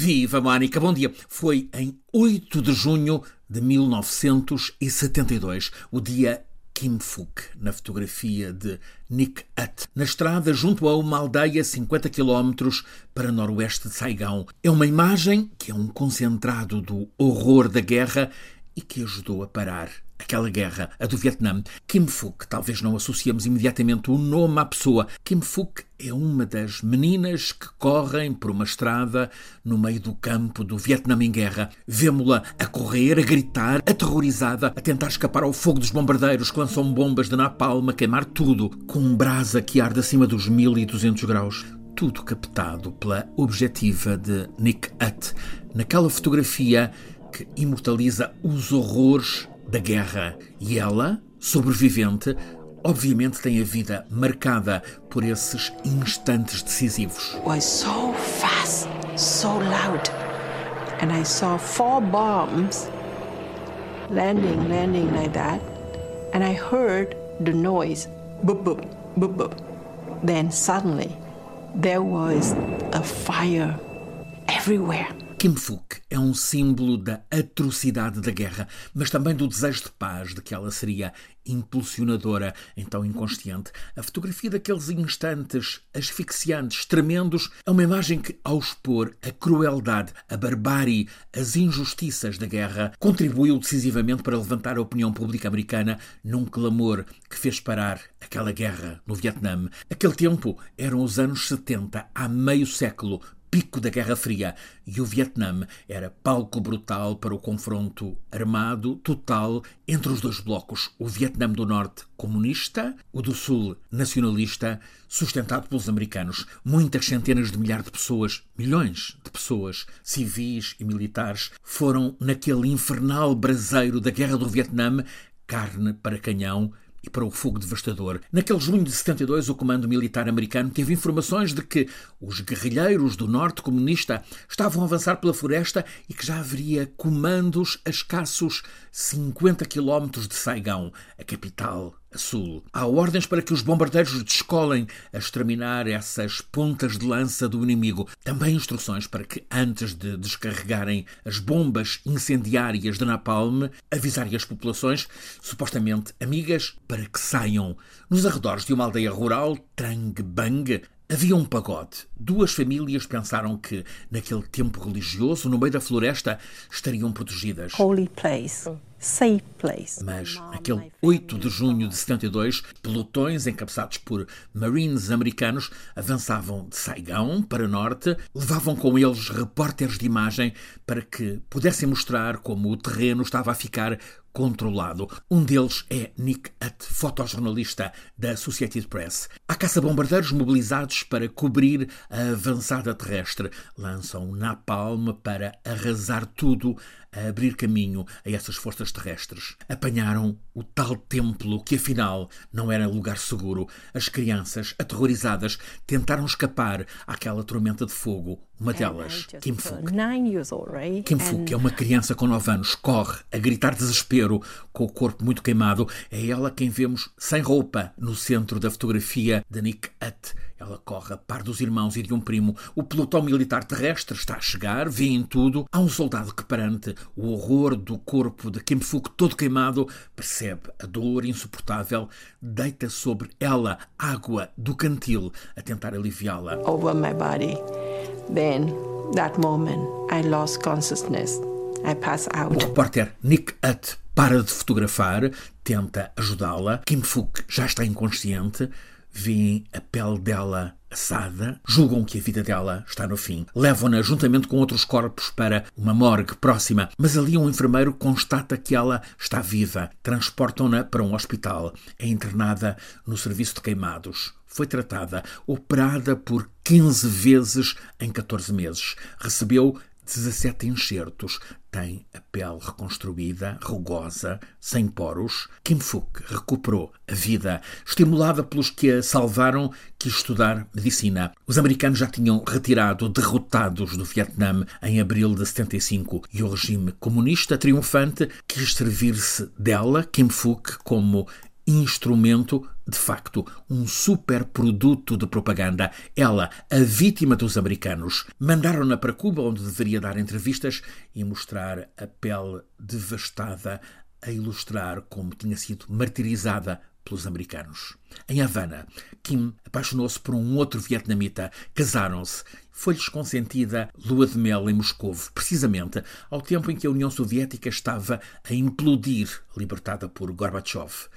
Viva Mónica, bom dia. Foi em 8 de junho de 1972, o dia Kim Phuc, na fotografia de Nick Ut, na estrada junto a uma aldeia 50 km para noroeste de Saigão. É uma imagem que é um concentrado do horror da guerra e que ajudou a parar aquela guerra, a do Vietnã. Kim Phuc, talvez não associemos imediatamente o nome à pessoa. Kim Phuc é uma das meninas que correm por uma estrada no meio do campo do Vietnã em guerra. Vemo-la a correr, a gritar, aterrorizada, a tentar escapar ao fogo dos bombardeiros que lançam bombas de napalm a queimar tudo, com um brasa que arde acima dos 1200 graus tudo captado pela objetiva de Nick Ut, naquela fotografia que imortaliza os horrores da guerra e ela, sobrevivente, obviamente tem a vida marcada por esses instantes decisivos. Was so fast, so loud. And I saw four bombs landing, landing like that. And I heard the noise, boop, boop, boop, boop. Then suddenly there was a fire everywhere. Kim Phuc é um símbolo da atrocidade da guerra, mas também do desejo de paz, de que ela seria impulsionadora, então inconsciente. A fotografia daqueles instantes asfixiantes, tremendos, é uma imagem que, ao expor a crueldade, a barbárie, as injustiças da guerra, contribuiu decisivamente para levantar a opinião pública americana num clamor que fez parar aquela guerra no Vietnã. Aquele tempo eram os anos 70, há meio século, pico da Guerra Fria e o Vietnã era palco brutal para o confronto armado total entre os dois blocos, o Vietnã do Norte comunista, o do Sul nacionalista, sustentado pelos americanos. Muitas centenas de milhares de pessoas, milhões de pessoas, civis e militares, foram naquele infernal braseiro da Guerra do Vietnã carne para canhão e para o fogo devastador. Naquele junho de 72, o comando militar americano teve informações de que os guerrilheiros do norte comunista estavam a avançar pela floresta e que já haveria comandos a escassos 50 quilómetros de Saigão, a capital a sul. Há ordens para que os bombardeiros descolem a exterminar essas pontas de lança do inimigo. Também instruções para que, antes de descarregarem as bombas incendiárias de Napalm, avisarem as populações, supostamente amigas, para que saiam. Nos arredores de uma aldeia rural, Trang Bang, Havia um pagode. Duas famílias pensaram que, naquele tempo religioso, no meio da floresta, estariam protegidas. Holy place. Safe place. Mas, naquele 8 de junho de 72, pelotões encabeçados por marines americanos avançavam de Saigão para norte, levavam com eles repórteres de imagem para que pudessem mostrar como o terreno estava a ficar controlado. Um deles é Nick Hutt, fotojornalista da Associated Press. Há caça-bombardeiros mobilizados para cobrir a avançada terrestre. Lançam napalm para arrasar tudo, a abrir caminho a essas forças terrestres. Apanharam o tal templo que afinal não era lugar seguro. As crianças, aterrorizadas, tentaram escapar àquela tormenta de fogo. Uma delas, Kim Phuc. Kim Phuc é uma criança com 9 anos, corre a gritar desespero, com o corpo muito queimado. É ela quem vemos sem roupa no centro da fotografia de Nick Hutt. Ela corre a par dos irmãos e de um primo. O pelotão militar terrestre está a chegar, vê em tudo. Há um soldado que, perante o horror do corpo de Kim Phuc todo queimado, percebe a dor insuportável, deita sobre ela água do cantil a tentar aliviá-la. Over my body. Then, that moment, I lost consciousness. I out. O repórter Nick Hutt para de fotografar, tenta ajudá-la. Kim Phuc já está inconsciente veem a pele dela assada, julgam que a vida dela está no fim. Levam-na juntamente com outros corpos para uma morgue próxima, mas ali um enfermeiro constata que ela está viva. Transportam-na para um hospital. É internada no serviço de queimados. Foi tratada, operada por 15 vezes em 14 meses. Recebeu 17 enxertos, tem a pele reconstruída, rugosa, sem poros. Kim Phuc recuperou a vida. Estimulada pelos que a salvaram, quis estudar medicina. Os americanos já tinham retirado derrotados do Vietnã em abril de 75 e o regime comunista triunfante quis servir-se dela, Kim Phuc, como instrumento, de facto, um superproduto de propaganda. Ela, a vítima dos americanos. Mandaram-na para Cuba, onde deveria dar entrevistas e mostrar a pele devastada, a ilustrar como tinha sido martirizada pelos americanos. Em Havana, Kim apaixonou-se por um outro vietnamita, casaram-se. Foi-lhes consentida lua de mel em Moscou, precisamente ao tempo em que a União Soviética estava a implodir, libertada por Gorbachev.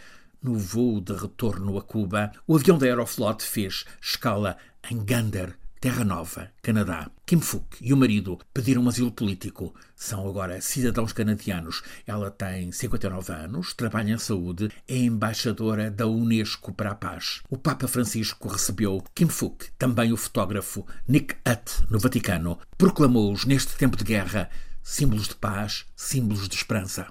No voo de retorno a Cuba, o avião da Aeroflot fez escala em Gander, Terra Nova, Canadá. Kim Fook e o marido pediram asilo político. São agora cidadãos canadianos. Ela tem 59 anos, trabalha em saúde, é embaixadora da Unesco para a Paz. O Papa Francisco recebeu Kim Fook, também o fotógrafo Nick Hutt, no Vaticano. Proclamou-os, neste tempo de guerra, símbolos de paz, símbolos de esperança.